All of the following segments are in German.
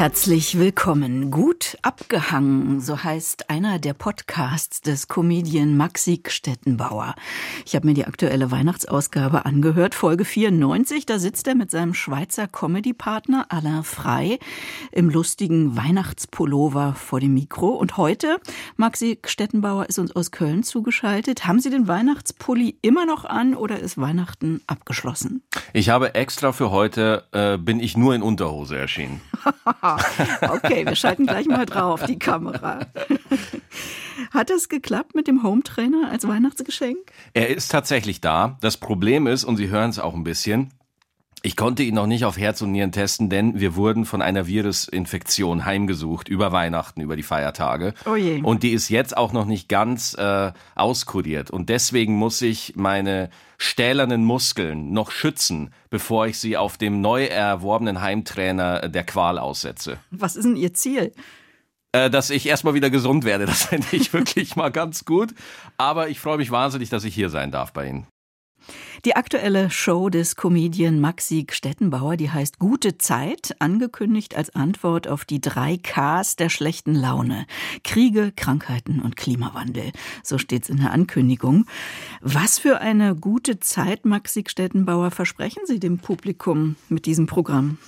Herzlich willkommen. Gut abgehangen, so heißt einer der Podcasts des Comedian Maxi Stettenbauer. Ich habe mir die aktuelle Weihnachtsausgabe angehört, Folge 94. Da sitzt er mit seinem Schweizer Comedy-Partner Alain Frey im lustigen Weihnachtspullover vor dem Mikro. Und heute, Maxi Stettenbauer ist uns aus Köln zugeschaltet. Haben Sie den Weihnachtspulli immer noch an oder ist Weihnachten abgeschlossen? Ich habe extra für heute, äh, bin ich nur in Unterhose erschienen. okay, wir schalten gleich mal drauf, die Kamera. Hat es geklappt mit dem Hometrainer als Weihnachtsgeschenk? Er ist tatsächlich da. Das Problem ist, und Sie hören es auch ein bisschen, ich konnte ihn noch nicht auf Herz und Nieren testen, denn wir wurden von einer Virusinfektion heimgesucht über Weihnachten, über die Feiertage. Oh je. Und die ist jetzt auch noch nicht ganz äh, auskuriert. Und deswegen muss ich meine stählernen Muskeln noch schützen, bevor ich sie auf dem neu erworbenen Heimtrainer der Qual aussetze. Was ist denn Ihr Ziel? Äh, dass ich erstmal wieder gesund werde. Das fände ich wirklich mal ganz gut. Aber ich freue mich wahnsinnig, dass ich hier sein darf bei Ihnen. Die aktuelle Show des Comedian Maxi Stettenbauer, die heißt Gute Zeit, angekündigt als Antwort auf die drei Ks der schlechten Laune. Kriege, Krankheiten und Klimawandel. So steht's in der Ankündigung. Was für eine gute Zeit, Maxi Stettenbauer, versprechen Sie dem Publikum mit diesem Programm?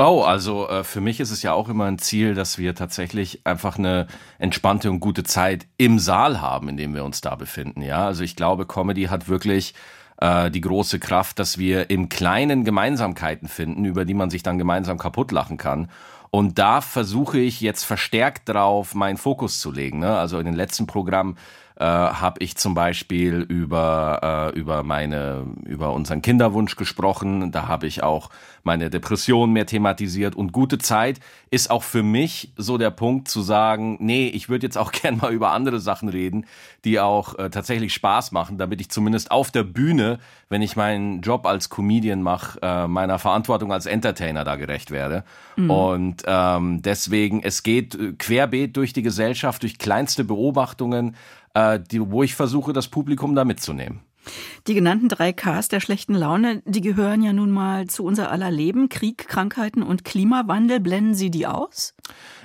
Oh, also äh, für mich ist es ja auch immer ein Ziel, dass wir tatsächlich einfach eine entspannte und gute Zeit im Saal haben, in dem wir uns da befinden. Ja, also ich glaube, Comedy hat wirklich äh, die große Kraft, dass wir im Kleinen Gemeinsamkeiten finden, über die man sich dann gemeinsam kaputt lachen kann. Und da versuche ich jetzt verstärkt drauf, meinen Fokus zu legen. Ne? Also in den letzten Programmen äh, habe ich zum Beispiel über äh, über meine über unseren Kinderwunsch gesprochen. Da habe ich auch meine Depression mehr thematisiert und gute Zeit ist auch für mich so der Punkt zu sagen, nee, ich würde jetzt auch gern mal über andere Sachen reden, die auch äh, tatsächlich Spaß machen, damit ich zumindest auf der Bühne, wenn ich meinen Job als Comedian mache, äh, meiner Verantwortung als Entertainer da gerecht werde. Mhm. Und ähm, deswegen, es geht äh, querbeet durch die Gesellschaft, durch kleinste Beobachtungen, äh, die, wo ich versuche, das Publikum da mitzunehmen. Die genannten drei Ks der schlechten Laune, die gehören ja nun mal zu unser aller Leben. Krieg, Krankheiten und Klimawandel. Blenden Sie die aus?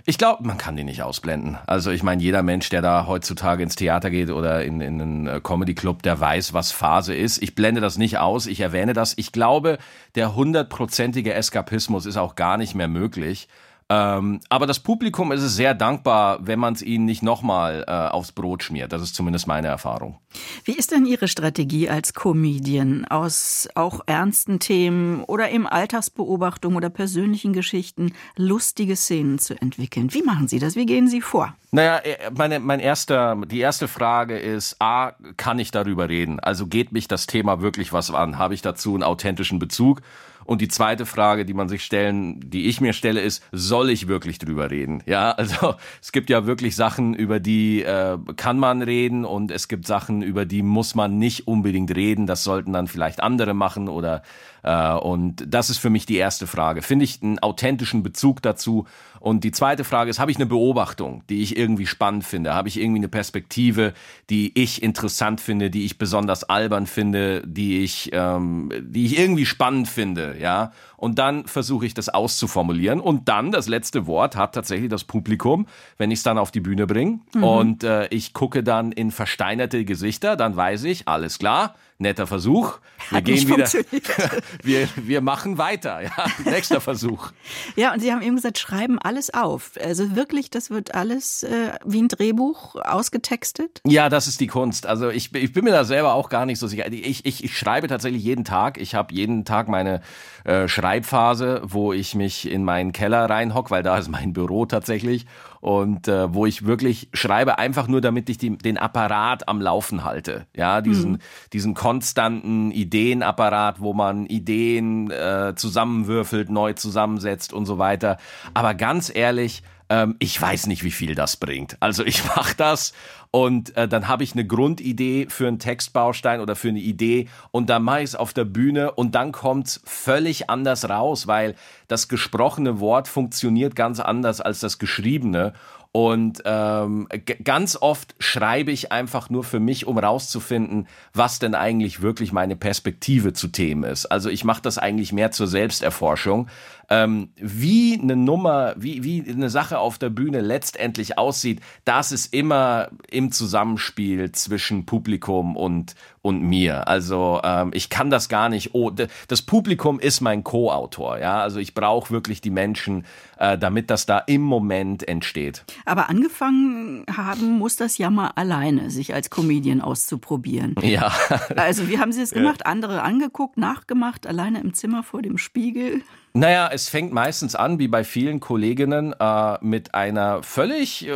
Ich glaube, man kann die nicht ausblenden. Also ich meine, jeder Mensch, der da heutzutage ins Theater geht oder in, in einen äh, Comedy-Club, der weiß, was Phase ist. Ich blende das nicht aus, ich erwähne das. Ich glaube, der hundertprozentige Eskapismus ist auch gar nicht mehr möglich. Ähm, aber das Publikum ist es sehr dankbar, wenn man es ihnen nicht nochmal äh, aufs Brot schmiert. Das ist zumindest meine Erfahrung. Wie ist denn Ihre Strategie als Comedian, aus auch ernsten Themen oder eben Alltagsbeobachtung oder persönlichen Geschichten lustige Szenen zu entwickeln? Wie machen Sie das? Wie gehen Sie vor? Naja, äh, meine, mein erster, die erste Frage ist, A, kann ich darüber reden? Also geht mich das Thema wirklich was an? Habe ich dazu einen authentischen Bezug? Und die zweite Frage, die man sich stellen, die ich mir stelle, ist, soll ich wirklich drüber reden? Ja, also es gibt ja wirklich Sachen, über die äh, kann man reden und es gibt Sachen, über die muss man nicht unbedingt reden. Das sollten dann vielleicht andere machen oder und das ist für mich die erste Frage. Finde ich einen authentischen Bezug dazu? Und die zweite Frage ist, habe ich eine Beobachtung, die ich irgendwie spannend finde? Habe ich irgendwie eine Perspektive, die ich interessant finde, die ich besonders albern finde, die ich, ähm, die ich irgendwie spannend finde, ja? Und dann versuche ich das auszuformulieren. Und dann, das letzte Wort hat tatsächlich das Publikum, wenn ich es dann auf die Bühne bringe. Mhm. Und äh, ich gucke dann in versteinerte Gesichter, dann weiß ich, alles klar, netter Versuch. Wir Hat gehen wieder. wir, wir machen weiter. Ja, nächster Versuch. Ja, und Sie haben eben gesagt, schreiben alles auf. Also wirklich, das wird alles äh, wie ein Drehbuch ausgetextet? Ja, das ist die Kunst. Also ich, ich bin mir da selber auch gar nicht so sicher. Ich, ich, ich schreibe tatsächlich jeden Tag. Ich habe jeden Tag meine äh, Schreibphase, wo ich mich in meinen Keller reinhock, weil da ist mein Büro tatsächlich und äh, wo ich wirklich schreibe einfach nur, damit ich die, den Apparat am Laufen halte. Ja, diesen, mhm. diesen konstanten Ideenapparat, wo man Ideen äh, zusammenwürfelt, neu zusammensetzt und so weiter. Aber ganz ehrlich, ähm, ich weiß nicht, wie viel das bringt. Also ich mache das und äh, dann habe ich eine Grundidee für einen Textbaustein oder für eine Idee und dann mache ich es auf der Bühne und dann kommt's völlig anders raus, weil das gesprochene Wort funktioniert ganz anders als das geschriebene Und ähm, ganz oft schreibe ich einfach nur für mich, um rauszufinden, was denn eigentlich wirklich meine Perspektive zu Themen ist. Also ich mache das eigentlich mehr zur Selbsterforschung. Ähm, wie eine Nummer, wie, wie eine Sache auf der Bühne letztendlich aussieht, das ist immer im Zusammenspiel zwischen Publikum und, und mir. Also ähm, ich kann das gar nicht. Oh, das Publikum ist mein Co-Autor. Ja, also ich brauche wirklich die Menschen, äh, damit das da im Moment entsteht. Aber angefangen haben muss das ja mal alleine, sich als Comedian auszuprobieren. Ja. Also wie haben Sie es gemacht? Andere angeguckt, nachgemacht, alleine im Zimmer vor dem Spiegel? Naja, es fängt meistens an, wie bei vielen Kolleginnen, äh, mit einer völlig äh,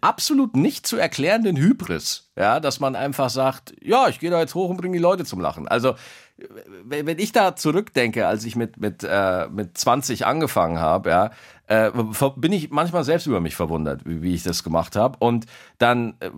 absolut nicht zu erklärenden Hybris. Ja, dass man einfach sagt, ja, ich gehe da jetzt hoch und bringe die Leute zum Lachen. Also wenn ich da zurückdenke, als ich mit mit äh, mit 20 angefangen habe, ja, äh, bin ich manchmal selbst über mich verwundert, wie, wie ich das gemacht habe. Und dann äh,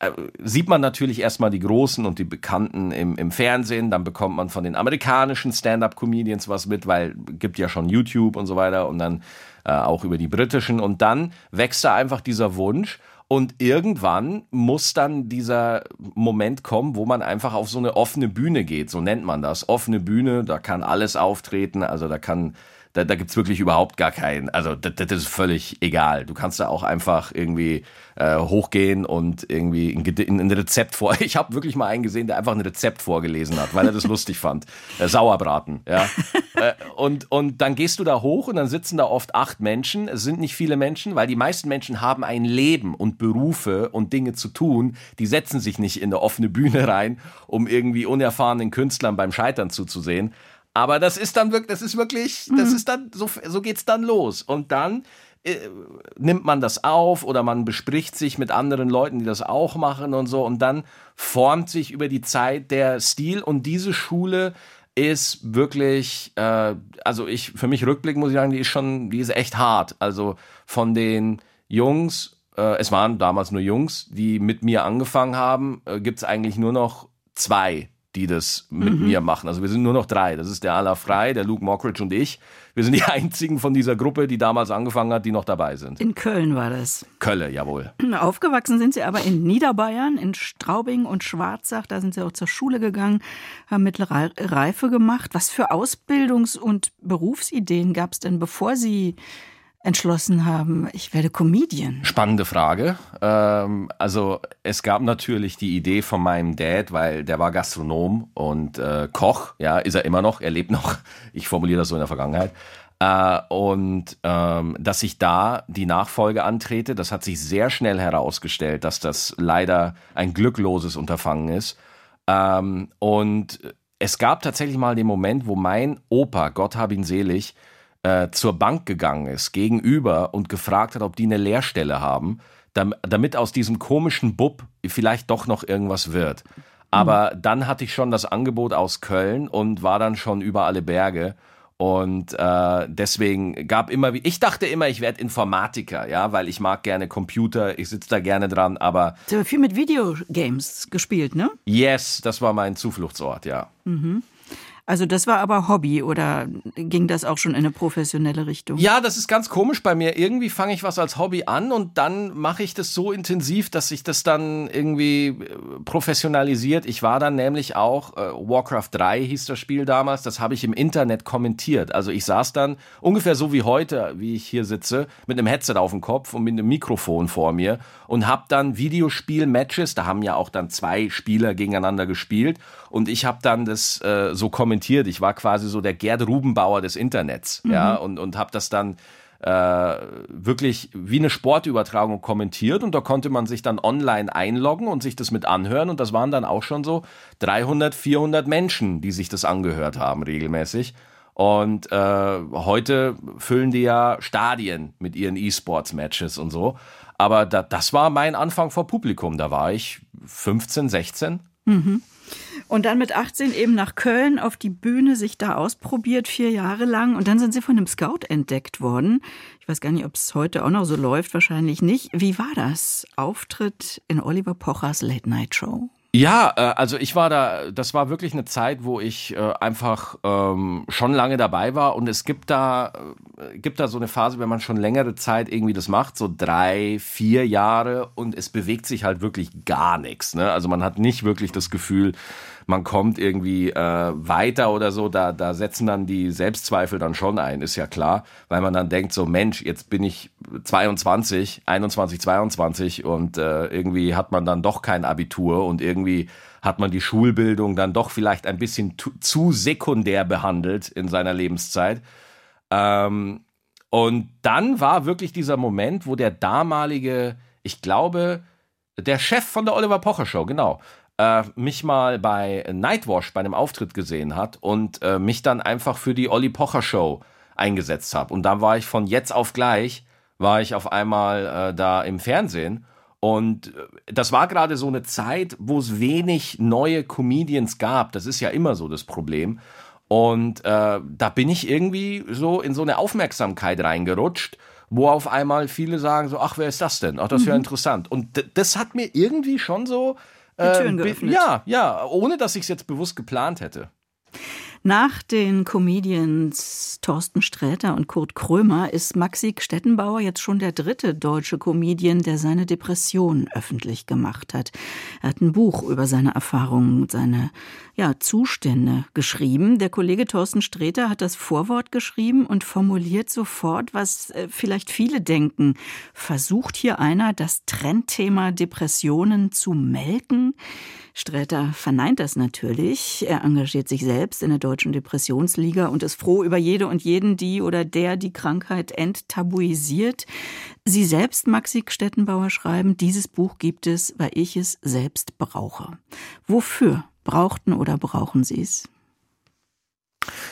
äh, sieht man natürlich erstmal die Großen und die Bekannten im, im Fernsehen, dann bekommt man von den amerikanischen Stand-up-Comedians was mit, weil gibt ja schon YouTube und so weiter und dann äh, auch über die britischen. Und dann wächst da einfach dieser Wunsch. Und irgendwann muss dann dieser Moment kommen, wo man einfach auf so eine offene Bühne geht, so nennt man das. Offene Bühne, da kann alles auftreten, also da kann da, da gibt es wirklich überhaupt gar keinen, also das, das ist völlig egal. Du kannst da auch einfach irgendwie äh, hochgehen und irgendwie ein, ein Rezept vor. Ich habe wirklich mal einen gesehen, der einfach ein Rezept vorgelesen hat, weil er das lustig fand. Äh, Sauerbraten, ja. äh, und, und dann gehst du da hoch und dann sitzen da oft acht Menschen. Es sind nicht viele Menschen, weil die meisten Menschen haben ein Leben und Berufe und Dinge zu tun. Die setzen sich nicht in eine offene Bühne rein, um irgendwie unerfahrenen Künstlern beim Scheitern zuzusehen. Aber das ist dann wirklich, das ist wirklich, das mhm. ist dann, so, so geht's dann los. Und dann äh, nimmt man das auf oder man bespricht sich mit anderen Leuten, die das auch machen und so. Und dann formt sich über die Zeit der Stil. Und diese Schule ist wirklich, äh, also ich, für mich rückblickend muss ich sagen, die ist schon, die ist echt hart. Also von den Jungs, äh, es waren damals nur Jungs, die mit mir angefangen haben, äh, gibt's eigentlich nur noch zwei die das mit mhm. mir machen. Also wir sind nur noch drei. Das ist der Ala Frei, der Luke Mockridge und ich. Wir sind die einzigen von dieser Gruppe, die damals angefangen hat, die noch dabei sind. In Köln war das. Köln, jawohl. Aufgewachsen sind Sie aber in Niederbayern, in Straubing und Schwarzach. Da sind Sie auch zur Schule gegangen, haben mittlere Reife gemacht. Was für Ausbildungs- und Berufsideen gab es denn, bevor Sie entschlossen haben, ich werde Comedian? Spannende Frage. Ähm, also es gab natürlich die Idee von meinem Dad, weil der war Gastronom und äh, Koch, ja, ist er immer noch, er lebt noch. Ich formuliere das so in der Vergangenheit. Äh, und ähm, dass ich da die Nachfolge antrete, das hat sich sehr schnell herausgestellt, dass das leider ein glückloses Unterfangen ist. Ähm, und es gab tatsächlich mal den Moment, wo mein Opa, Gott hab ihn selig, äh, zur Bank gegangen ist, gegenüber und gefragt hat, ob die eine Lehrstelle haben, damit aus diesem komischen Bub vielleicht doch noch irgendwas wird. Aber mhm. dann hatte ich schon das Angebot aus Köln und war dann schon über alle Berge. Und äh, deswegen gab immer, wie ich dachte immer, ich werde Informatiker, ja, weil ich mag gerne Computer, ich sitze da gerne dran, aber. Du hast viel mit Videogames gespielt, ne? Yes, das war mein Zufluchtsort, ja. Mhm. Also das war aber Hobby oder ging das auch schon in eine professionelle Richtung? Ja, das ist ganz komisch bei mir. Irgendwie fange ich was als Hobby an und dann mache ich das so intensiv, dass sich das dann irgendwie äh, professionalisiert. Ich war dann nämlich auch, äh, Warcraft 3 hieß das Spiel damals, das habe ich im Internet kommentiert. Also ich saß dann ungefähr so wie heute, wie ich hier sitze, mit einem Headset auf dem Kopf und mit einem Mikrofon vor mir und habe dann Videospiel-Matches, da haben ja auch dann zwei Spieler gegeneinander gespielt und ich habe dann das äh, so kommentiert. Ich war quasi so der Gerd Rubenbauer des Internets, mhm. ja, und, und habe das dann äh, wirklich wie eine Sportübertragung kommentiert und da konnte man sich dann online einloggen und sich das mit anhören und das waren dann auch schon so 300, 400 Menschen, die sich das angehört haben regelmäßig. Und äh, heute füllen die ja Stadien mit ihren E-Sports-Matches und so. Aber da, das war mein Anfang vor Publikum. Da war ich 15, 16. Mhm. Und dann mit 18 eben nach Köln auf die Bühne, sich da ausprobiert, vier Jahre lang. Und dann sind Sie von einem Scout entdeckt worden. Ich weiß gar nicht, ob es heute auch noch so läuft, wahrscheinlich nicht. Wie war das? Auftritt in Oliver Pochers Late Night Show? Ja, äh, also ich war da, das war wirklich eine Zeit, wo ich äh, einfach ähm, schon lange dabei war und es gibt da gibt da so eine Phase, wenn man schon längere Zeit irgendwie das macht, so drei, vier Jahre und es bewegt sich halt wirklich gar nichts. Ne? Also man hat nicht wirklich das Gefühl, man kommt irgendwie äh, weiter oder so. Da, da setzen dann die Selbstzweifel dann schon ein, ist ja klar, weil man dann denkt so, Mensch, jetzt bin ich 22, 21, 22 und äh, irgendwie hat man dann doch kein Abitur und irgendwie hat man die Schulbildung dann doch vielleicht ein bisschen zu sekundär behandelt in seiner Lebenszeit. Ähm, und dann war wirklich dieser Moment, wo der damalige, ich glaube, der Chef von der Oliver Pocher Show, genau, äh, mich mal bei Nightwash bei einem Auftritt gesehen hat und äh, mich dann einfach für die Olli Pocher Show eingesetzt habe. Und dann war ich von jetzt auf gleich, war ich auf einmal äh, da im Fernsehen. Und äh, das war gerade so eine Zeit, wo es wenig neue Comedians gab. Das ist ja immer so das Problem. Und äh, da bin ich irgendwie so in so eine Aufmerksamkeit reingerutscht, wo auf einmal viele sagen so, ach, wer ist das denn? Ach, das wäre mhm. interessant. Und das hat mir irgendwie schon so die Türen äh. Ja, ja, ohne dass ich es jetzt bewusst geplant hätte. Nach den Comedians Thorsten Sträter und Kurt Krömer ist Maxi Stettenbauer jetzt schon der dritte deutsche Comedian, der seine Depression öffentlich gemacht hat. Er hat ein Buch über seine Erfahrungen, seine ja, Zustände geschrieben. Der Kollege Thorsten Sträter hat das Vorwort geschrieben und formuliert sofort, was äh, vielleicht viele denken. Versucht hier einer, das Trendthema Depressionen zu melken? Sträter verneint das natürlich. Er engagiert sich selbst in der Deutschen Depressionsliga und ist froh über jede und jeden, die oder der die Krankheit enttabuisiert. Sie selbst, Maxi Stettenbauer, schreiben, dieses Buch gibt es, weil ich es selbst brauche. Wofür brauchten oder brauchen Sie es?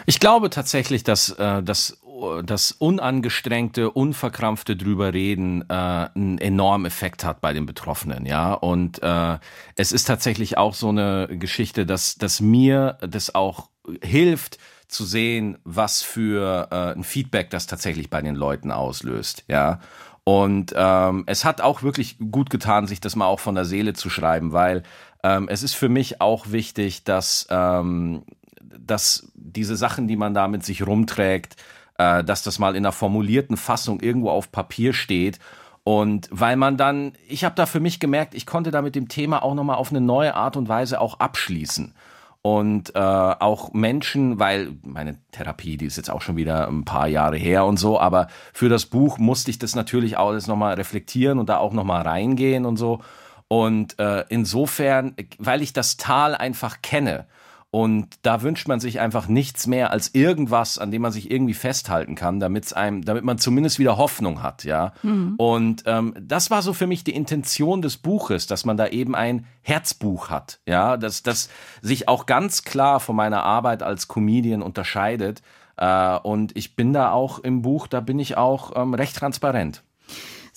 Ich glaube tatsächlich, dass äh, das das unangestrengte, unverkrampfte drüber reden äh, einen enormen Effekt hat bei den Betroffenen, ja. Und äh, es ist tatsächlich auch so eine Geschichte, dass, dass mir das auch hilft zu sehen, was für äh, ein Feedback das tatsächlich bei den Leuten auslöst, ja. Und ähm, es hat auch wirklich gut getan, sich das mal auch von der Seele zu schreiben, weil ähm, es ist für mich auch wichtig, dass, ähm, dass diese Sachen, die man da mit sich rumträgt, äh, dass das mal in einer formulierten Fassung irgendwo auf Papier steht. Und weil man dann, ich habe da für mich gemerkt, ich konnte da mit dem Thema auch nochmal auf eine neue Art und Weise auch abschließen. Und äh, auch Menschen, weil meine Therapie, die ist jetzt auch schon wieder ein paar Jahre her und so, aber für das Buch musste ich das natürlich alles nochmal reflektieren und da auch nochmal reingehen und so. Und äh, insofern, weil ich das Tal einfach kenne und da wünscht man sich einfach nichts mehr als irgendwas, an dem man sich irgendwie festhalten kann, damit einem, damit man zumindest wieder Hoffnung hat, ja. Mhm. Und ähm, das war so für mich die Intention des Buches, dass man da eben ein Herzbuch hat, ja, dass das sich auch ganz klar von meiner Arbeit als Comedian unterscheidet. Äh, und ich bin da auch im Buch, da bin ich auch ähm, recht transparent.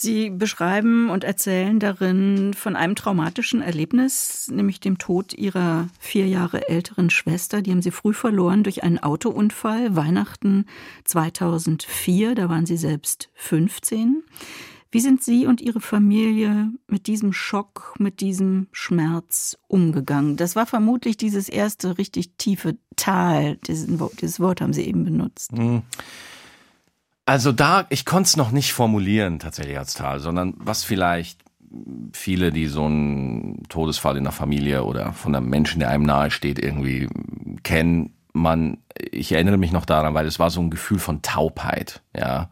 Sie beschreiben und erzählen darin von einem traumatischen Erlebnis, nämlich dem Tod Ihrer vier Jahre älteren Schwester. Die haben Sie früh verloren durch einen Autounfall, Weihnachten 2004. Da waren Sie selbst 15. Wie sind Sie und Ihre Familie mit diesem Schock, mit diesem Schmerz umgegangen? Das war vermutlich dieses erste richtig tiefe Tal. Dieses Wort haben Sie eben benutzt. Mhm. Also da, ich konnte es noch nicht formulieren tatsächlich als Tal, sondern was vielleicht viele, die so einen Todesfall in der Familie oder von einem Menschen, der einem nahe steht, irgendwie kennen. Man, ich erinnere mich noch daran, weil es war so ein Gefühl von Taubheit, ja.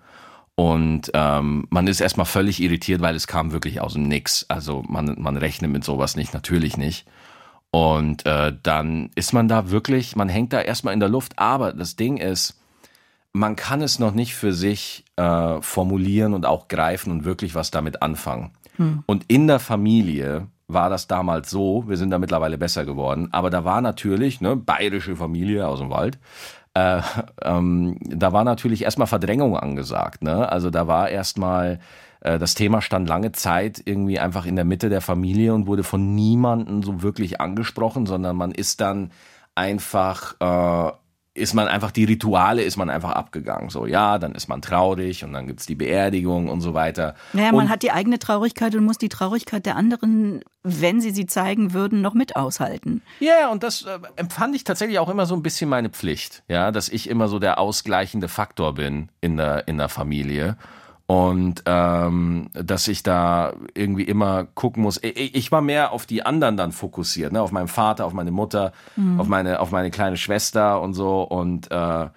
Und ähm, man ist erstmal völlig irritiert, weil es kam wirklich aus dem Nix. Also man, man rechnet mit sowas nicht, natürlich nicht. Und äh, dann ist man da wirklich, man hängt da erstmal in der Luft. Aber das Ding ist, man kann es noch nicht für sich äh, formulieren und auch greifen und wirklich was damit anfangen. Hm. Und in der Familie war das damals so, wir sind da mittlerweile besser geworden, aber da war natürlich, ne, bayerische Familie aus dem Wald, äh, ähm, da war natürlich erstmal Verdrängung angesagt. Ne? Also da war erstmal, äh, das Thema stand lange Zeit irgendwie einfach in der Mitte der Familie und wurde von niemandem so wirklich angesprochen, sondern man ist dann einfach äh, ist man einfach, die Rituale ist man einfach abgegangen. So, ja, dann ist man traurig und dann gibt's die Beerdigung und so weiter. Naja, und man hat die eigene Traurigkeit und muss die Traurigkeit der anderen, wenn sie sie zeigen würden, noch mit aushalten. Ja, und das äh, empfand ich tatsächlich auch immer so ein bisschen meine Pflicht, ja, dass ich immer so der ausgleichende Faktor bin in der, in der Familie und ähm, dass ich da irgendwie immer gucken muss. Ich, ich war mehr auf die anderen dann fokussiert, ne? auf meinen Vater, auf meine Mutter, mhm. auf meine auf meine kleine Schwester und so und äh,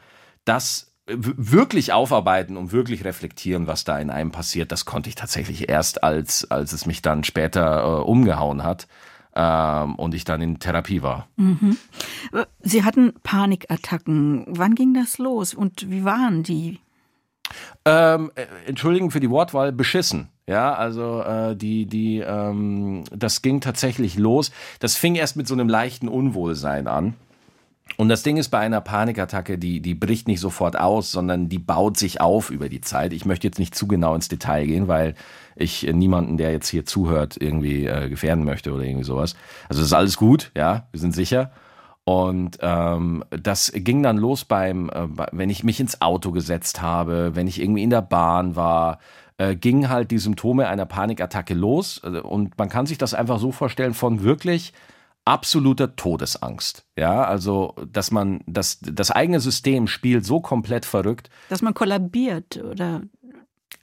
das wirklich aufarbeiten und wirklich reflektieren, was da in einem passiert, das konnte ich tatsächlich erst als als es mich dann später äh, umgehauen hat ähm, und ich dann in Therapie war. Mhm. Sie hatten Panikattacken. Wann ging das los und wie waren die? Ähm, äh, entschuldigen für die Wortwahl, beschissen. Ja, also äh, die, die, ähm, das ging tatsächlich los. Das fing erst mit so einem leichten Unwohlsein an. Und das Ding ist bei einer Panikattacke, die, die bricht nicht sofort aus, sondern die baut sich auf über die Zeit. Ich möchte jetzt nicht zu genau ins Detail gehen, weil ich niemanden, der jetzt hier zuhört, irgendwie äh, gefährden möchte oder irgendwie sowas. Also ist alles gut, ja, wir sind sicher. Und ähm, das ging dann los beim, äh, wenn ich mich ins Auto gesetzt habe, wenn ich irgendwie in der Bahn war, äh, gingen halt die Symptome einer Panikattacke los. Äh, und man kann sich das einfach so vorstellen von wirklich absoluter Todesangst. Ja, also, dass man, das, das eigene System spielt so komplett verrückt. Dass man kollabiert, oder?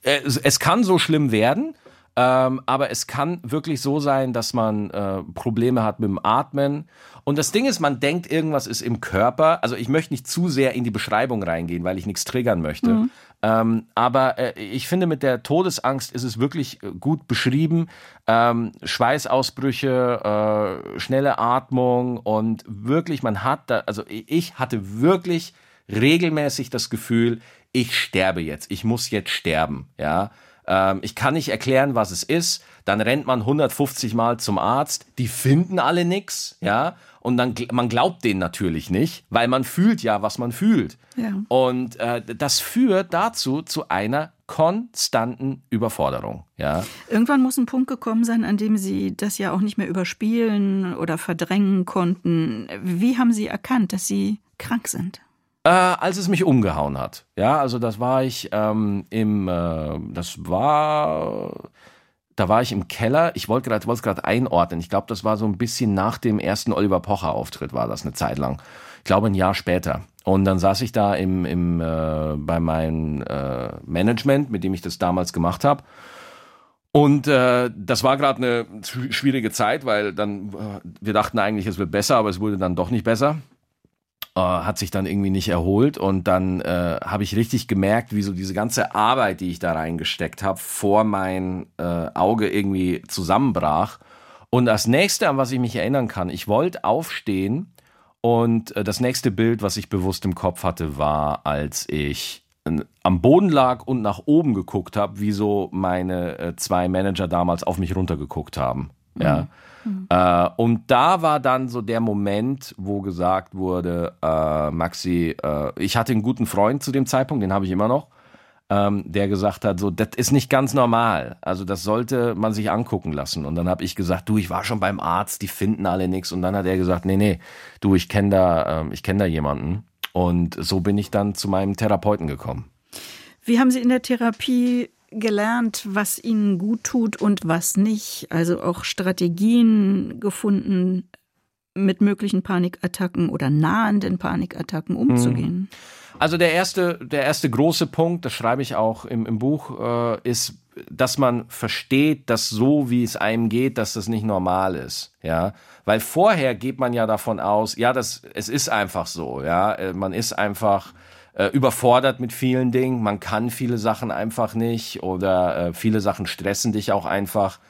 Es, es kann so schlimm werden. Ähm, aber es kann wirklich so sein, dass man äh, Probleme hat mit dem Atmen. Und das Ding ist, man denkt, irgendwas ist im Körper. Also ich möchte nicht zu sehr in die Beschreibung reingehen, weil ich nichts triggern möchte. Mhm. Ähm, aber äh, ich finde, mit der Todesangst ist es wirklich äh, gut beschrieben. Ähm, Schweißausbrüche, äh, schnelle Atmung und wirklich, man hat da, also ich hatte wirklich regelmäßig das Gefühl, ich sterbe jetzt, ich muss jetzt sterben, ja ähm, ich kann nicht erklären, was es ist. Dann rennt man 150 Mal zum Arzt. Die finden alle nix, ja. Und dann man glaubt denen natürlich nicht, weil man fühlt ja, was man fühlt. Ja. Und äh, das führt dazu zu einer konstanten Überforderung. Ja. Irgendwann muss ein Punkt gekommen sein, an dem Sie das ja auch nicht mehr überspielen oder verdrängen konnten. Wie haben Sie erkannt, dass Sie krank sind? Äh, als es mich umgehauen hat. Ja, also das war ich ähm, im, äh, das war, da war ich im Keller. Ich wollte gerade, wollte einordnen. Ich glaube, das war so ein bisschen nach dem ersten Oliver Pocher Auftritt war das eine Zeit lang. Ich glaube ein Jahr später. Und dann saß ich da im, im äh, bei meinem äh, Management, mit dem ich das damals gemacht habe. Und äh, das war gerade eine schwierige Zeit, weil dann äh, wir dachten eigentlich, es wird besser, aber es wurde dann doch nicht besser äh, hat sich dann irgendwie nicht erholt und dann äh, habe ich richtig gemerkt, wie so diese ganze Arbeit, die ich da reingesteckt habe, vor mein äh, Auge irgendwie zusammenbrach. Und das nächste, an was ich mich erinnern kann, ich wollte aufstehen und äh, das nächste Bild, was ich bewusst im Kopf hatte, war, als ich am Boden lag und nach oben geguckt habe, wie so meine äh, zwei Manager damals auf mich runtergeguckt haben. Ja. Äh, und da war dann so der Moment, wo gesagt wurde, äh, Maxi, äh, ich hatte einen guten Freund zu dem Zeitpunkt, den habe ich immer noch, ähm, der gesagt hat, so, das ist nicht ganz normal. Also das sollte man sich angucken lassen. Und dann habe ich gesagt, du, ich war schon beim Arzt, die finden alle nichts. Und dann hat er gesagt, nee, nee, du, ich kenne da, ähm, ich kenne da jemanden. Und so bin ich dann zu meinem Therapeuten gekommen. Wie haben Sie in der Therapie gelernt, was ihnen gut tut und was nicht. Also auch Strategien gefunden, mit möglichen Panikattacken oder nahenden Panikattacken umzugehen. Hm. Also der erste, der erste große Punkt, das schreibe ich auch im, im Buch, äh, ist, dass man versteht, dass so wie es einem geht, dass das nicht normal ist, ja, weil vorher geht man ja davon aus, ja, das, es ist einfach so, ja, äh, man ist einfach äh, überfordert mit vielen Dingen. Man kann viele Sachen einfach nicht oder äh, viele Sachen stressen dich auch einfach.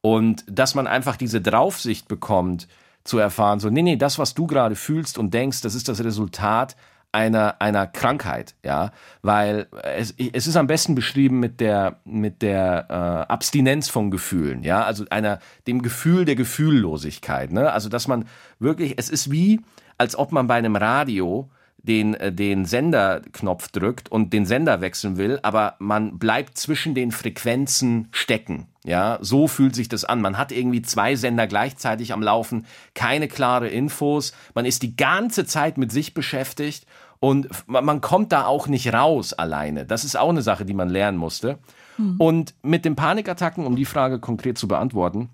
Und dass man einfach diese Draufsicht bekommt, zu erfahren, so, nee, nee, das, was du gerade fühlst und denkst, das ist das Resultat einer, einer Krankheit, ja, weil es, es ist am besten beschrieben mit der, mit der äh, Abstinenz von Gefühlen, ja, also einer, dem Gefühl der Gefühllosigkeit, ne, also dass man wirklich, es ist wie, als ob man bei einem Radio den, äh, den Senderknopf drückt und den Sender wechseln will, aber man bleibt zwischen den Frequenzen stecken. Ja, so fühlt sich das an. Man hat irgendwie zwei Sender gleichzeitig am Laufen, keine klare Infos. Man ist die ganze Zeit mit sich beschäftigt Und man kommt da auch nicht raus alleine. Das ist auch eine Sache, die man lernen musste. Mhm. Und mit den Panikattacken, um die Frage konkret zu beantworten,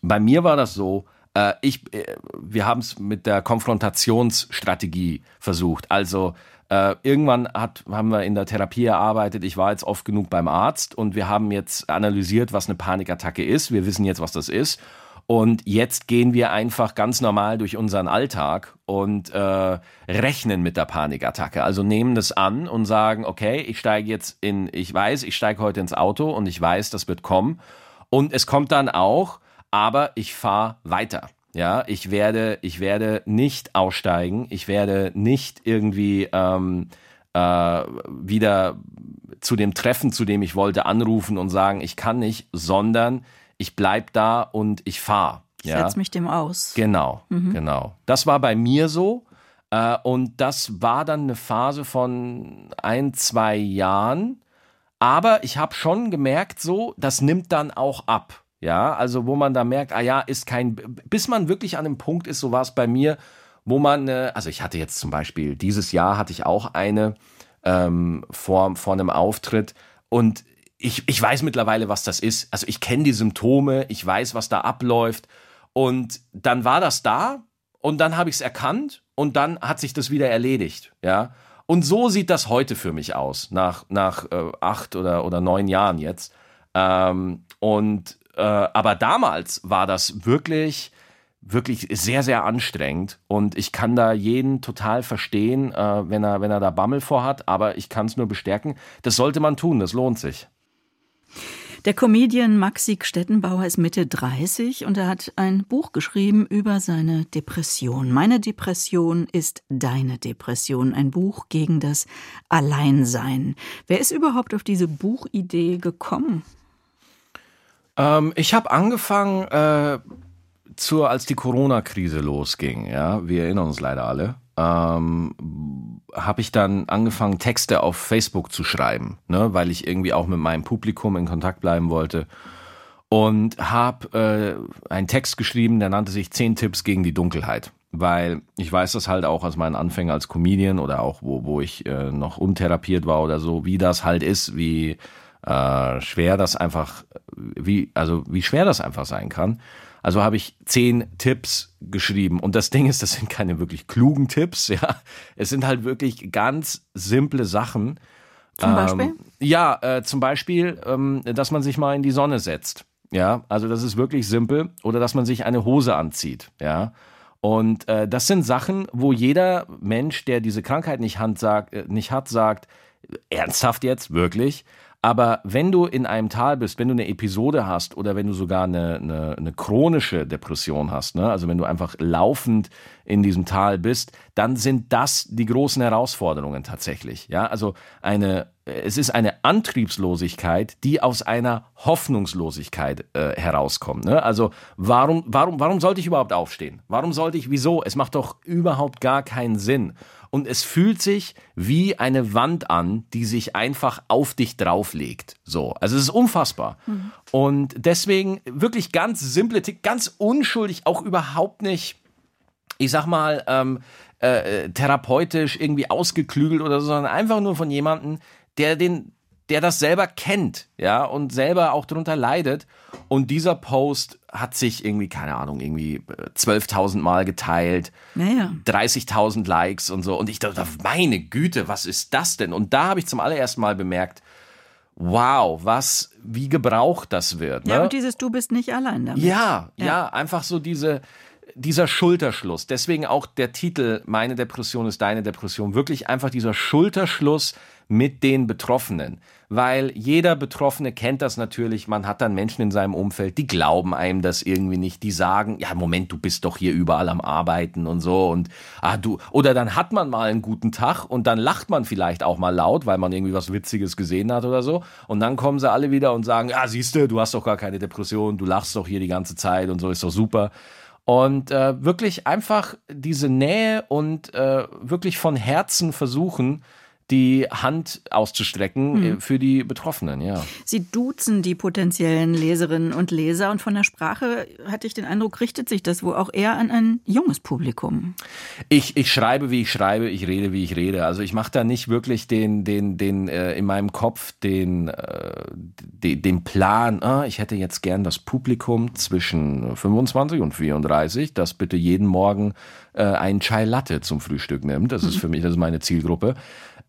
bei mir war das so, äh, ich, äh, wir haben es mit der Konfrontationsstrategie versucht. Also äh, irgendwann hat, haben wir in der Therapie erarbeitet, ich war jetzt oft genug beim Arzt und wir haben jetzt analysiert, was eine Panikattacke ist. Wir wissen jetzt, was das ist. Und jetzt gehen wir einfach ganz normal durch unseren Alltag und äh, rechnen mit der Panikattacke. Also nehmen das an und sagen, okay, ich steige jetzt in, ich weiß, ich steige heute ins Auto und ich weiß, das wird kommen. Und es kommt dann auch, aber ich fahre weiter. Ja, ich werde, ich werde nicht aussteigen. Ich werde nicht irgendwie ähm, äh, wieder zu dem Treffen, zu dem ich wollte, anrufen und sagen, ich kann nicht, sondern ich bleib da und ich fahre. Ich ja? setze mich dem aus. Genau, mhm. genau. Das war bei mir so. Äh, und das war dann eine Phase von ein, zwei Jahren. Aber ich habe schon gemerkt, so, das nimmt dann auch ab. Ja, also wo man da merkt, ah ja, ist kein, bis man wirklich an dem Punkt ist, so war es bei mir, wo man, äh, also ich hatte jetzt zum Beispiel, dieses Jahr hatte ich auch eine ähm, vor, vor einem Auftritt und ich, ich weiß mittlerweile, was das ist. Also ich kenne die Symptome, ich weiß, was da abläuft. Und dann war das da und dann habe ich es erkannt und dann hat sich das wieder erledigt. Ja. Und so sieht das heute für mich aus, nach, nach äh, acht oder, oder neun Jahren jetzt. Ähm, und äh, aber damals war das wirklich wirklich sehr, sehr anstrengend. Und ich kann da jeden total verstehen, äh, wenn, er, wenn er da Bammel vorhat, aber ich kann es nur bestärken. Das sollte man tun, das lohnt sich. Der Comedian Maxi Stettenbauer ist Mitte 30 und er hat ein Buch geschrieben über seine Depression. Meine Depression ist deine Depression. Ein Buch gegen das Alleinsein. Wer ist überhaupt auf diese Buchidee gekommen? Ähm, ich habe angefangen, äh, zur, als die Corona-Krise losging. Ja, wir erinnern uns leider alle ähm, habe ich dann angefangen, Texte auf Facebook zu schreiben, ne, weil ich irgendwie auch mit meinem Publikum in Kontakt bleiben wollte. Und habe äh, einen Text geschrieben, der nannte sich Zehn Tipps gegen die Dunkelheit. Weil ich weiß das halt auch aus meinen Anfängen als Comedian oder auch wo, wo ich äh, noch untherapiert war oder so, wie das halt ist, wie äh, schwer das einfach, wie, also wie schwer das einfach sein kann. Also habe ich zehn Tipps geschrieben. Und das Ding ist, das sind keine wirklich klugen Tipps, ja. Es sind halt wirklich ganz simple Sachen. Zum Beispiel? Ähm, ja, äh, zum Beispiel, ähm, dass man sich mal in die Sonne setzt. Ja, also das ist wirklich simpel. Oder dass man sich eine Hose anzieht. Ja. Und äh, das sind Sachen, wo jeder Mensch, der diese Krankheit nicht, Hand sagt, äh, nicht hat, sagt, ernsthaft jetzt, wirklich? Aber wenn du in einem Tal bist, wenn du eine Episode hast oder wenn du sogar eine, eine, eine chronische Depression hast, ne? also wenn du einfach laufend in diesem Tal bist, dann sind das die großen Herausforderungen tatsächlich. Ja, also eine, es ist eine Antriebslosigkeit, die aus einer Hoffnungslosigkeit äh, herauskommt. Ne? Also warum, warum, warum sollte ich überhaupt aufstehen? Warum sollte ich, wieso? Es macht doch überhaupt gar keinen Sinn und es fühlt sich wie eine Wand an, die sich einfach auf dich drauflegt. So, also es ist unfassbar. Mhm. Und deswegen wirklich ganz simple Tick, ganz unschuldig, auch überhaupt nicht, ich sag mal, ähm, äh, therapeutisch irgendwie ausgeklügelt oder so, sondern einfach nur von jemandem, der den der das selber kennt, ja, und selber auch darunter leidet. Und dieser Post hat sich irgendwie, keine Ahnung, irgendwie 12.000 äh, Mal geteilt, naja. 30.000 Likes und so. Und ich dachte, meine Güte, was ist das denn? Und da habe ich zum allerersten Mal bemerkt, wow, was, wie gebraucht das wird. Ne? Ja, und dieses Du bist nicht allein damit. Ja, ja, ja, einfach so diese, dieser Schulterschluss. Deswegen auch der Titel Meine Depression ist deine Depression. Wirklich einfach dieser Schulterschluss mit den Betroffenen. Weil jeder Betroffene kennt das natürlich. Man hat dann Menschen in seinem Umfeld, die glauben einem das irgendwie nicht. Die sagen, ja, Moment, du bist doch hier überall am Arbeiten und so. Und ah, du, oder dann hat man mal einen guten Tag und dann lacht man vielleicht auch mal laut, weil man irgendwie was Witziges gesehen hat oder so. Und dann kommen sie alle wieder und sagen, ja, siehst du, du hast doch gar keine Depression, du lachst doch hier die ganze Zeit und so ist doch super. Und äh, wirklich einfach diese Nähe und äh, wirklich von Herzen versuchen, die Hand auszustrecken hm. für die Betroffenen, ja. Sie duzen die potenziellen Leserinnen und Leser und von der Sprache hatte ich den Eindruck, richtet sich das wohl auch eher an ein junges Publikum. Ich, ich schreibe, wie ich schreibe, ich rede, wie ich rede. Also ich mache da nicht wirklich den, den, den äh, in meinem Kopf den, äh, den, den Plan, ah, ich hätte jetzt gern das Publikum zwischen 25 und 34, das bitte jeden Morgen äh, einen Chai Latte zum Frühstück nimmt. Das ist für mich, das ist meine Zielgruppe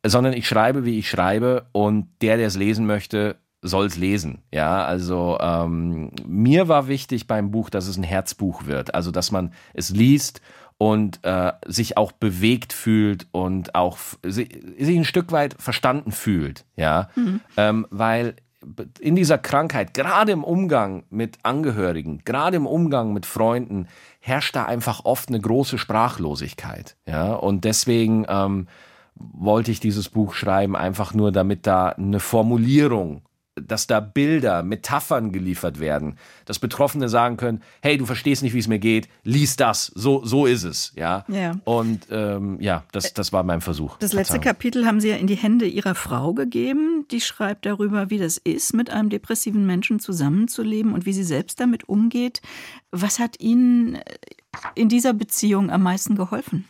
sondern ich schreibe, wie ich schreibe und der, der es lesen möchte, soll es lesen. Ja, also ähm, mir war wichtig beim Buch, dass es ein Herzbuch wird, also dass man es liest und äh, sich auch bewegt fühlt und auch sich ein Stück weit verstanden fühlt. Ja, mhm. ähm, weil in dieser Krankheit, gerade im Umgang mit Angehörigen, gerade im Umgang mit Freunden, herrscht da einfach oft eine große Sprachlosigkeit. Ja, und deswegen ähm, wollte ich dieses Buch schreiben, einfach nur damit da eine Formulierung, dass da Bilder, Metaphern geliefert werden, dass Betroffene sagen können, hey, du verstehst nicht, wie es mir geht, lies das, so, so ist es, ja. ja. Und ähm, ja, das, das war mein Versuch. Das letzte Kapitel haben Sie ja in die Hände Ihrer Frau gegeben, die schreibt darüber, wie das ist, mit einem depressiven Menschen zusammenzuleben und wie sie selbst damit umgeht. Was hat Ihnen in dieser Beziehung am meisten geholfen?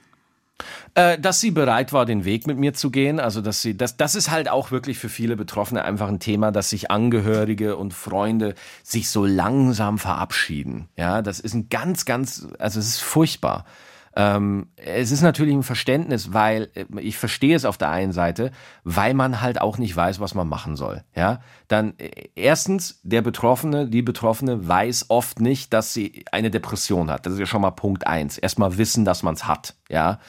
Äh, dass sie bereit war, den Weg mit mir zu gehen. Also, dass sie, das, das ist halt auch wirklich für viele Betroffene einfach ein Thema, dass sich Angehörige und Freunde sich so langsam verabschieden. Ja, das ist ein ganz, ganz, also es ist furchtbar. Ähm, es ist natürlich ein Verständnis, weil äh, ich verstehe es auf der einen Seite, weil man halt auch nicht weiß, was man machen soll. Ja, dann äh, erstens der Betroffene, die Betroffene weiß oft nicht, dass sie eine Depression hat. Das ist ja schon mal Punkt eins. Erstmal wissen, dass man es hat. Ja.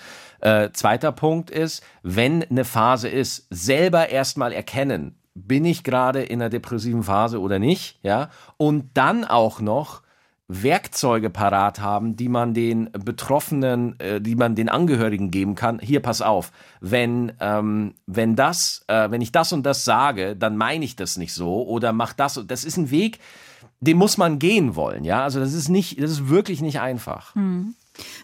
Äh, zweiter Punkt ist, wenn eine Phase ist, selber erstmal erkennen, bin ich gerade in einer depressiven Phase oder nicht, ja, und dann auch noch Werkzeuge parat haben, die man den Betroffenen, äh, die man den Angehörigen geben kann. Hier, pass auf, wenn ähm, wenn das, äh, wenn ich das und das sage, dann meine ich das nicht so oder mach das. Das ist ein Weg, den muss man gehen wollen. Ja, also das ist nicht, das ist wirklich nicht einfach. Hm.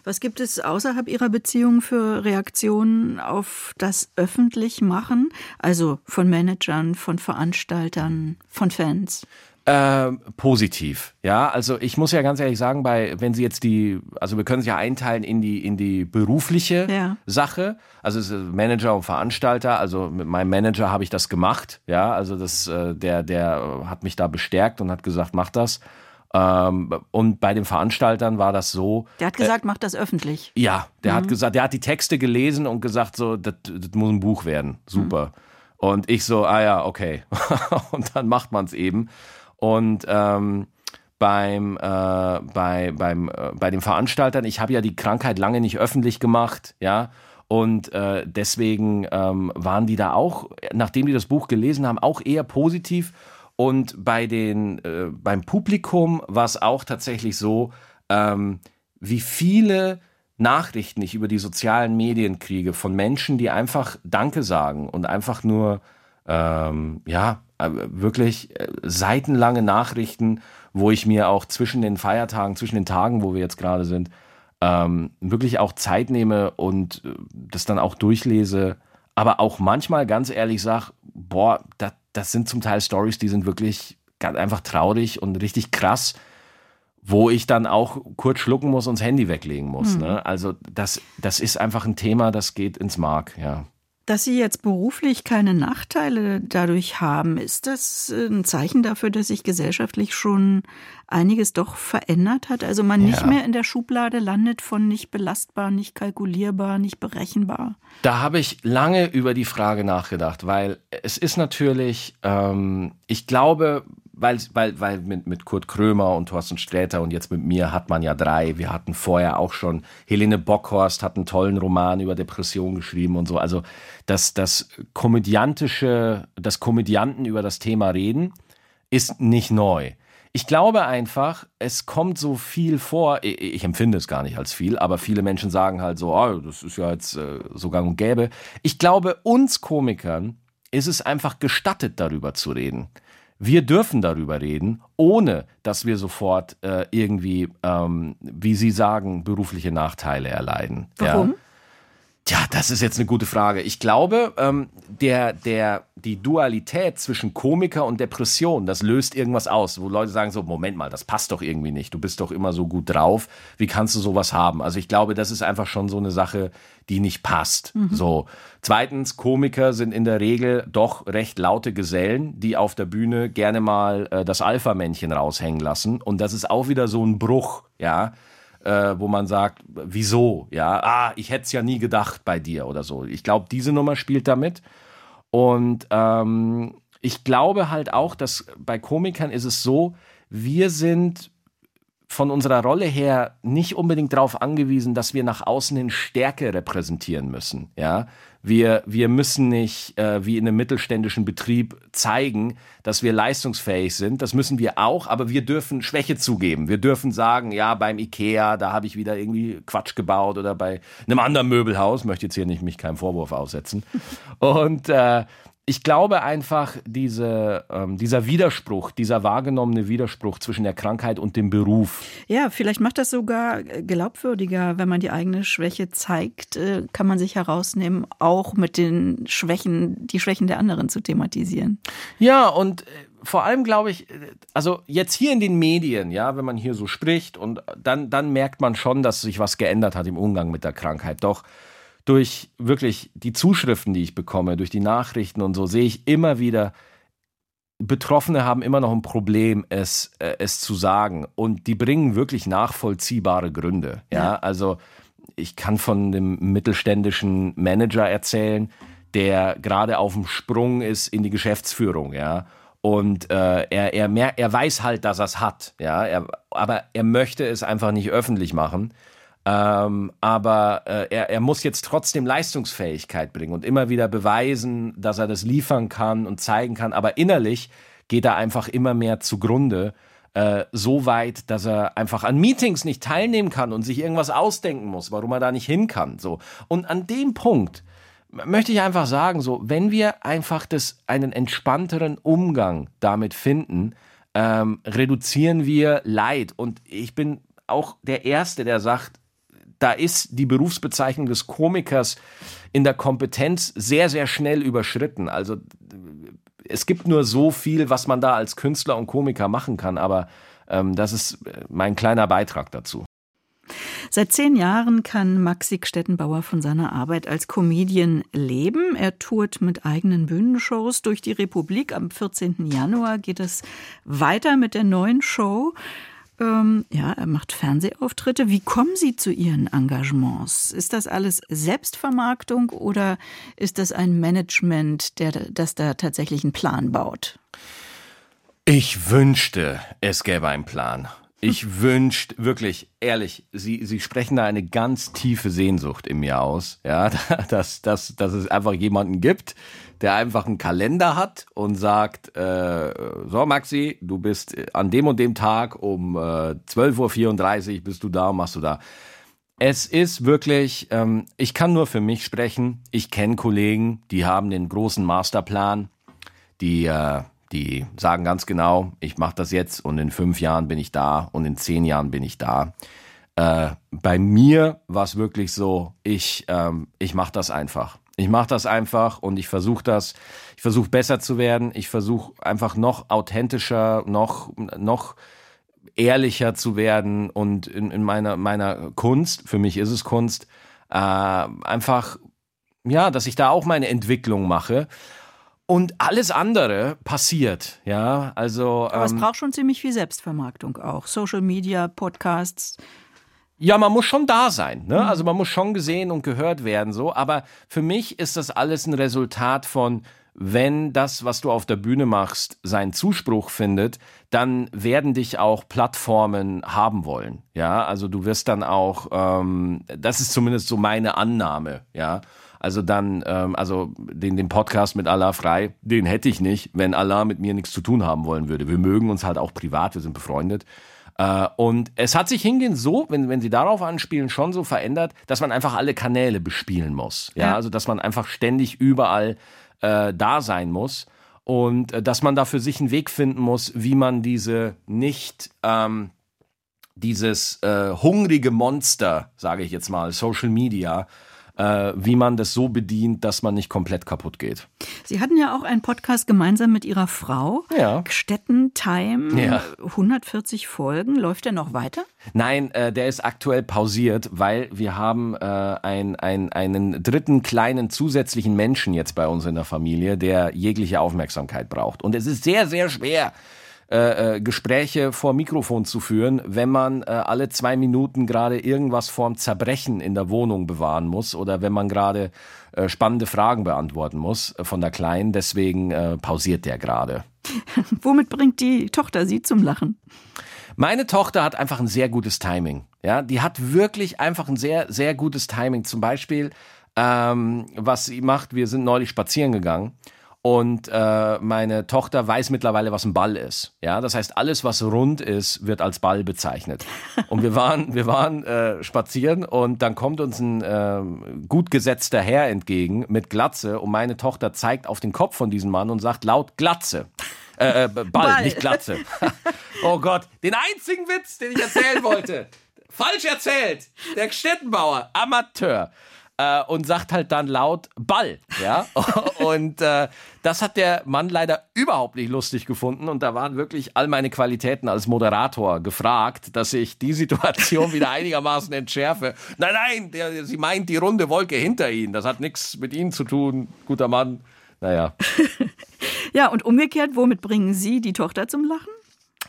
Was gibt es außerhalb Ihrer Beziehung für Reaktionen auf das Öffentlichmachen? Also von Managern, von Veranstaltern, von Fans? Äh, positiv, ja. Also ich muss ja ganz ehrlich sagen, bei wenn Sie jetzt die, also wir können es ja einteilen in die in die berufliche ja. Sache, also Manager und Veranstalter. Also mit meinem Manager habe ich das gemacht, ja. Also das, äh, der der hat mich da bestärkt und hat gesagt, mach das. Ähm, und bei den Veranstaltern war das so. Der hat gesagt, äh, mach das öffentlich. Ja, der mhm. hat gesagt, der hat die Texte gelesen und gesagt, so, das, das muss ein Buch werden. Super. Mhm. Und ich so, ah ja, okay. und dann macht man es eben. Und ähm, beim, äh, bei, beim, äh, bei den Veranstaltern, ich habe ja die Krankheit lange nicht öffentlich gemacht, ja. Und äh, deswegen ähm, waren die da auch, nachdem die das Buch gelesen haben, auch eher positiv und bei den, äh, beim Publikum war es auch tatsächlich so, ähm, wie viele Nachrichten ich über die sozialen Medien kriege von Menschen, die einfach Danke sagen und einfach nur, ähm, ja, wirklich äh, seitenlange Nachrichten, wo ich mir auch zwischen den Feiertagen, zwischen den Tagen, wo wir jetzt gerade sind, ähm, wirklich auch Zeit nehme und äh, das dann auch durchlese, aber auch manchmal ganz ehrlich sage, boah, das das sind zum Teil Stories, die sind wirklich einfach traurig und richtig krass, wo ich dann auch kurz schlucken muss und das Handy weglegen muss. Mhm. Ne? Also das, das ist einfach ein Thema, das geht ins Mark, ja. Dass Sie jetzt beruflich keine Nachteile dadurch haben, ist das ein Zeichen dafür, dass sich gesellschaftlich schon einiges doch verändert hat? Also man ja. nicht mehr in der Schublade landet von nicht belastbar, nicht kalkulierbar, nicht berechenbar? Da habe ich lange über die Frage nachgedacht, weil es ist natürlich, ähm, ich glaube, weil, weil, weil mit, mit Kurt Krömer und Thorsten Sträter und jetzt mit mir hat man ja drei. Wir hatten vorher auch schon, Helene Bockhorst hat einen tollen Roman über Depression geschrieben und so. Also das, das komödiantische, das Komödianten über das Thema reden, ist nicht neu. Ich glaube einfach, es kommt so viel vor, ich, empfinde es gar nicht als viel, aber viele Menschen sagen halt so, oh, das ist ja jetzt äh, so gang und gäbe. Ich glaube, uns Komikern ist es einfach gestattet, darüber zu reden. Wir dürfen darüber reden, ohne dass wir sofort äh, irgendwie, ähm, wie Sie sagen, berufliche Nachteile erleiden. Warum? Ja? Tja, das ist jetzt eine gute Frage. Ich glaube, ähm, der, der, die Dualität zwischen Komiker und Depression, das löst irgendwas aus, wo Leute sagen so, Moment mal, das passt doch irgendwie nicht. Du bist doch immer so gut drauf. Wie kannst du sowas haben? Also ich glaube, das ist einfach schon so eine Sache, die nicht passt. Mhm. So. Zweitens, Komiker sind in der Regel doch recht laute Gesellen, die auf der Bühne gerne mal äh, das Alpha-Männchen raushängen lassen. Und das ist auch wieder so ein Bruch, ja äh, wo man sagt, wieso? Ja, ah, ich hätte es ja nie gedacht bei dir oder so. Ich glaube, diese Nummer spielt damit. Und ähm, ich glaube halt auch, dass bei Komikern ist es so, wir sind von unserer Rolle her nicht unbedingt darauf angewiesen, dass wir nach außen hin Stärke repräsentieren müssen. Ja, wir, wir müssen nicht äh, wie in einem mittelständischen Betrieb zeigen, dass wir leistungsfähig sind. Das müssen wir auch, aber wir dürfen Schwäche zugeben. Wir dürfen sagen, ja, beim Ikea, da habe ich wieder irgendwie Quatsch gebaut oder bei einem anderen Möbelhaus, möchte jetzt hier nicht mich keinen Vorwurf aussetzen. Und äh, ich glaube einfach, diese, ähm, dieser Widerspruch, dieser wahrgenommene Widerspruch zwischen der Krankheit und dem Beruf. Ja, vielleicht macht das sogar glaubwürdiger, wenn man die eigene Schwäche zeigt, äh, kann man sich herausnehmen, auch mit den Schwächen, die Schwächen der anderen zu thematisieren. Ja, und äh, vor allem glaube ich, äh, also jetzt hier in den Medien, ja, wenn man hier so spricht und dann, dann merkt man schon, dass sich was geändert hat im Umgang mit der Krankheit. Doch durch wirklich die Zuschriften, die ich bekomme, durch die Nachrichten und so, sehe ich immer wieder, Betroffene haben immer noch ein Problem, es, äh, es zu sagen. Und die bringen wirklich nachvollziehbare Gründe. Ja? ja, also ich kann von dem mittelständischen Manager erzählen, der gerade auf dem Sprung ist in die Geschäftsführung, ja. Und äh, er, er, mer er weiß halt, dass er es hat, ja. Er, aber er möchte es einfach nicht öffentlich machen. Ähm, aber äh, er, er muss jetzt trotzdem Leistungsfähigkeit bringen und immer wieder beweisen, dass er das liefern kann und zeigen kann. Aber innerlich geht er einfach immer mehr zugrunde. Äh, so weit, dass er einfach an Meetings nicht teilnehmen kann und sich irgendwas ausdenken muss, warum er da nicht hin kann. So. Und an dem Punkt möchte ich einfach sagen, so, wenn wir einfach das, einen entspannteren Umgang damit finden, ähm, reduzieren wir Leid. Und ich bin auch der Erste, der sagt, da ist die Berufsbezeichnung des Komikers in der Kompetenz sehr, sehr schnell überschritten. Also es gibt nur so viel, was man da als Künstler und Komiker machen kann, aber ähm, das ist mein kleiner Beitrag dazu. Seit zehn Jahren kann Maxi Stettenbauer von seiner Arbeit als Comedian leben. Er tourt mit eigenen Bühnenshows durch die Republik. Am 14. Januar geht es weiter mit der neuen Show. Ähm, ja, er macht Fernsehauftritte. Wie kommen Sie zu Ihren Engagements? Ist das alles Selbstvermarktung oder ist das ein Management, der, das da tatsächlich einen Plan baut? Ich wünschte, es gäbe einen Plan. Ich wünschte, wirklich, ehrlich, Sie, Sie sprechen da eine ganz tiefe Sehnsucht in mir aus, ja, dass, dass, dass es einfach jemanden gibt, der einfach einen Kalender hat und sagt, äh, so Maxi, du bist an dem und dem Tag um äh, 12.34 Uhr bist du da und machst du da. Es ist wirklich, ähm, ich kann nur für mich sprechen. Ich kenne Kollegen, die haben den großen Masterplan, die, äh, die sagen ganz genau, ich mache das jetzt und in fünf Jahren bin ich da und in zehn Jahren bin ich da. Äh, bei mir war es wirklich so, ich, ähm, ich mache das einfach. Ich mache das einfach und ich versuche das, ich versuche besser zu werden, ich versuche einfach noch authentischer, noch, noch ehrlicher zu werden und in, in meiner, meiner Kunst, für mich ist es Kunst, äh, einfach, ja, dass ich da auch meine Entwicklung mache. Und alles andere passiert, ja, also. Aber ähm, es braucht schon ziemlich viel Selbstvermarktung auch. Social Media, Podcasts. Ja, man muss schon da sein, ne? Mhm. Also man muss schon gesehen und gehört werden, so. Aber für mich ist das alles ein Resultat von, wenn das, was du auf der Bühne machst, seinen Zuspruch findet, dann werden dich auch Plattformen haben wollen. Ja, also du wirst dann auch, ähm, das ist zumindest so meine Annahme, ja. Also dann, ähm, also den, den Podcast mit Allah frei, den hätte ich nicht, wenn Allah mit mir nichts zu tun haben wollen würde. Wir mögen uns halt auch privat, wir sind befreundet. Äh, und es hat sich hingehend so, wenn, wenn Sie darauf anspielen, schon so verändert, dass man einfach alle Kanäle bespielen muss. Ja, ja. also dass man einfach ständig überall äh, da sein muss und äh, dass man da für sich einen Weg finden muss, wie man diese nicht ähm, dieses äh, hungrige Monster, sage ich jetzt mal, Social Media, äh, wie man das so bedient, dass man nicht komplett kaputt geht. Sie hatten ja auch einen Podcast gemeinsam mit Ihrer Frau. Ja. Stetten Time, Ja. 140 Folgen. Läuft der noch weiter? Nein, äh, der ist aktuell pausiert, weil wir haben äh, ein, ein, einen dritten kleinen zusätzlichen Menschen jetzt bei uns in der Familie, der jegliche Aufmerksamkeit braucht. Und es ist sehr, sehr schwer, äh, äh, Gespräche vor Mikrofon zu führen, wenn man äh, alle zwei Minuten gerade irgendwas vorm Zerbrechen in der Wohnung bewahren muss oder wenn man gerade äh, spannende Fragen beantworten muss äh, von der Kleinen. Deswegen äh, pausiert der gerade. Womit bringt die Tochter Sie zum Lachen? Meine Tochter hat einfach ein sehr gutes Timing. Ja, die hat wirklich einfach ein sehr, sehr gutes Timing. Zum Beispiel, ähm, was sie macht, wir sind neulich spazieren gegangen und äh, meine Tochter weiß mittlerweile, was ein Ball ist. Ja, das heißt, alles, was rund ist, wird als Ball bezeichnet. Und wir waren, wir waren äh, spazieren und dann kommt uns ein äh, gut gesetzter Herr entgegen mit Glatze und meine Tochter zeigt auf den Kopf von diesem Mann und sagt laut Glatze. Äh, äh, Ball, Ball. nicht Glatze. oh Gott, den einzigen Witz, den ich erzählen wollte. Falsch erzählt. Der Stettenbauer, Amateur. Äh, und sagt halt dann laut Ball, ja. Und äh, das hat der Mann leider überhaupt nicht lustig gefunden. Und da waren wirklich all meine Qualitäten als Moderator gefragt, dass ich die Situation wieder einigermaßen entschärfe. Nein, nein, der, sie meint die runde Wolke hinter Ihnen. Das hat nichts mit Ihnen zu tun, guter Mann. Naja. Ja, und umgekehrt, womit bringen Sie die Tochter zum Lachen?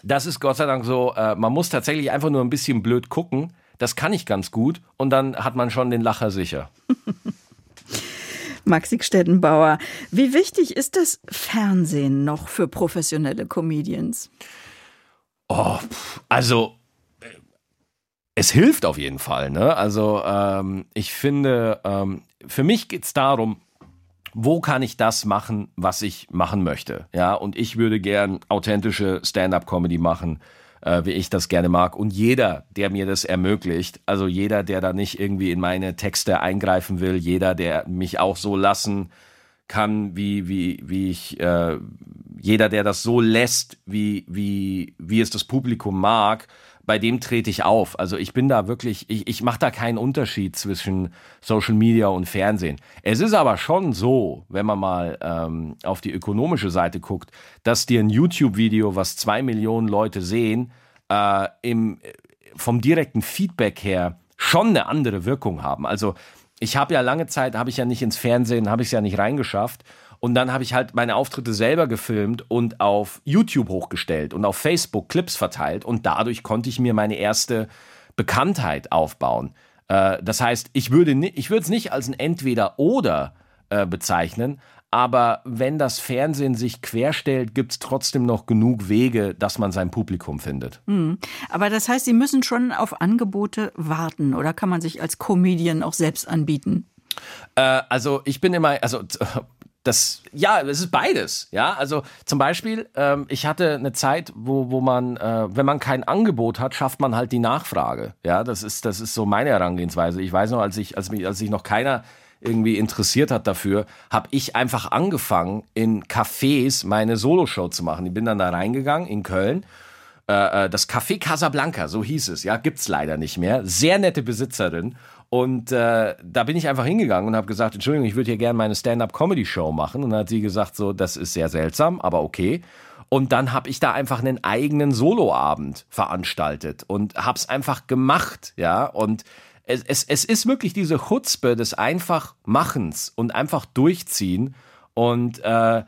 Das ist Gott sei Dank so, äh, man muss tatsächlich einfach nur ein bisschen blöd gucken. Das kann ich ganz gut und dann hat man schon den Lacher sicher. Maxi Stettenbauer, wie wichtig ist das Fernsehen noch für professionelle Comedians? Oh, also äh, es hilft auf jeden Fall. Ne? Also ähm, ich finde, ähm, für mich geht es darum, wo kann ich das machen, was ich machen möchte. Ja, und ich würde gern authentische Stand-up-Comedy machen, äh, wie ich das gerne mag. Und jeder, der mir das ermöglicht, also jeder, der da nicht irgendwie in meine Texte eingreifen will, jeder, der mich auch so lassen kann, wie, wie, wie ich, äh, jeder, der das so lässt, wie, wie, wie es das Publikum mag, bei dem trete ich auf. Also ich bin da wirklich, ich, ich mache da keinen Unterschied zwischen Social Media und Fernsehen. Es ist aber schon so, wenn man mal ähm, auf die ökonomische Seite guckt, dass dir ein YouTube-Video, was zwei Millionen Leute sehen, äh, im, vom direkten Feedback her schon eine andere Wirkung haben. Also ich habe ja lange Zeit, habe ich ja nicht ins Fernsehen, habe ich es ja nicht reingeschafft. Und dann habe ich halt meine Auftritte selber gefilmt und auf YouTube hochgestellt und auf Facebook Clips verteilt. Und dadurch konnte ich mir meine erste Bekanntheit aufbauen. Äh, das heißt, ich würde ni- ich würde es nicht als ein Entweder-Oder äh, bezeichnen, aber wenn das Fernsehen sich querstellt, gibt es trotzdem noch genug Wege, dass man sein Publikum findet. Aber das heißt, Sie müssen schon auf Angebote warten oder kann man sich als Comedian auch selbst anbieten? Äh, also ich bin immer, also das, ja, es ist beides, ja. Also zum Beispiel, ähm, ich hatte eine Zeit, wo, wo man, äh, wenn man kein Angebot hat, schafft man halt die Nachfrage. Ja, das ist, das ist so meine Herangehensweise. Ich weiß noch, als ich, als mich, als sich noch keiner irgendwie interessiert hat dafür, habe ich einfach angefangen, in Cafés meine Soloshow zu machen. Ich bin dann da reingegangen in Köln äh, äh, das Café Casablanca, so hieß es, ja, gibt's leider nicht mehr. Sehr nette Besitzerin. Und äh, da bin ich einfach hingegangen und habe gesagt, Entschuldigung, ich würde hier gerne meine Stand-up-Comedy-Show machen. Und dann hat sie gesagt, so, das ist sehr seltsam, aber okay. Und dann habe ich da einfach einen eigenen Soloabend veranstaltet und habe es einfach gemacht, ja. Und es, es, es ist wirklich diese Chutzpe des einfach Machens und einfach durchziehen. Und äh,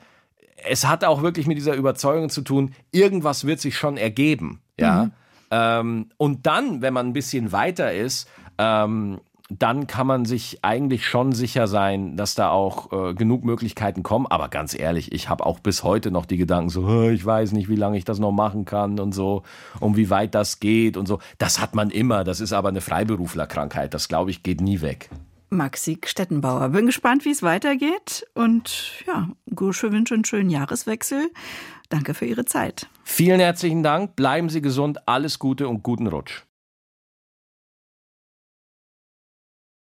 es hat auch wirklich mit dieser Überzeugung zu tun, irgendwas wird sich schon ergeben, ja. Ähm, und dann, wenn man ein bisschen weiter ist, ähm, dann kann man sich eigentlich schon sicher sein, dass da auch äh, genug Möglichkeiten kommen. Aber ganz ehrlich, ich habe auch bis heute noch die Gedanken so, "Hä, ich weiß nicht, wie lange ich das noch machen kann und so, und wie weit das geht und so. Das hat man immer. Das ist aber eine Freiberuflerkrankheit. Das glaube ich geht nie weg. Maxi Stettenbauer. Bin gespannt, wie es weitergeht. Und ja, Gursche wünsche einen schönen Jahreswechsel. Danke für Ihre Zeit. Vielen herzlichen Dank. Bleiben Sie gesund. Alles Gute und guten Rutsch.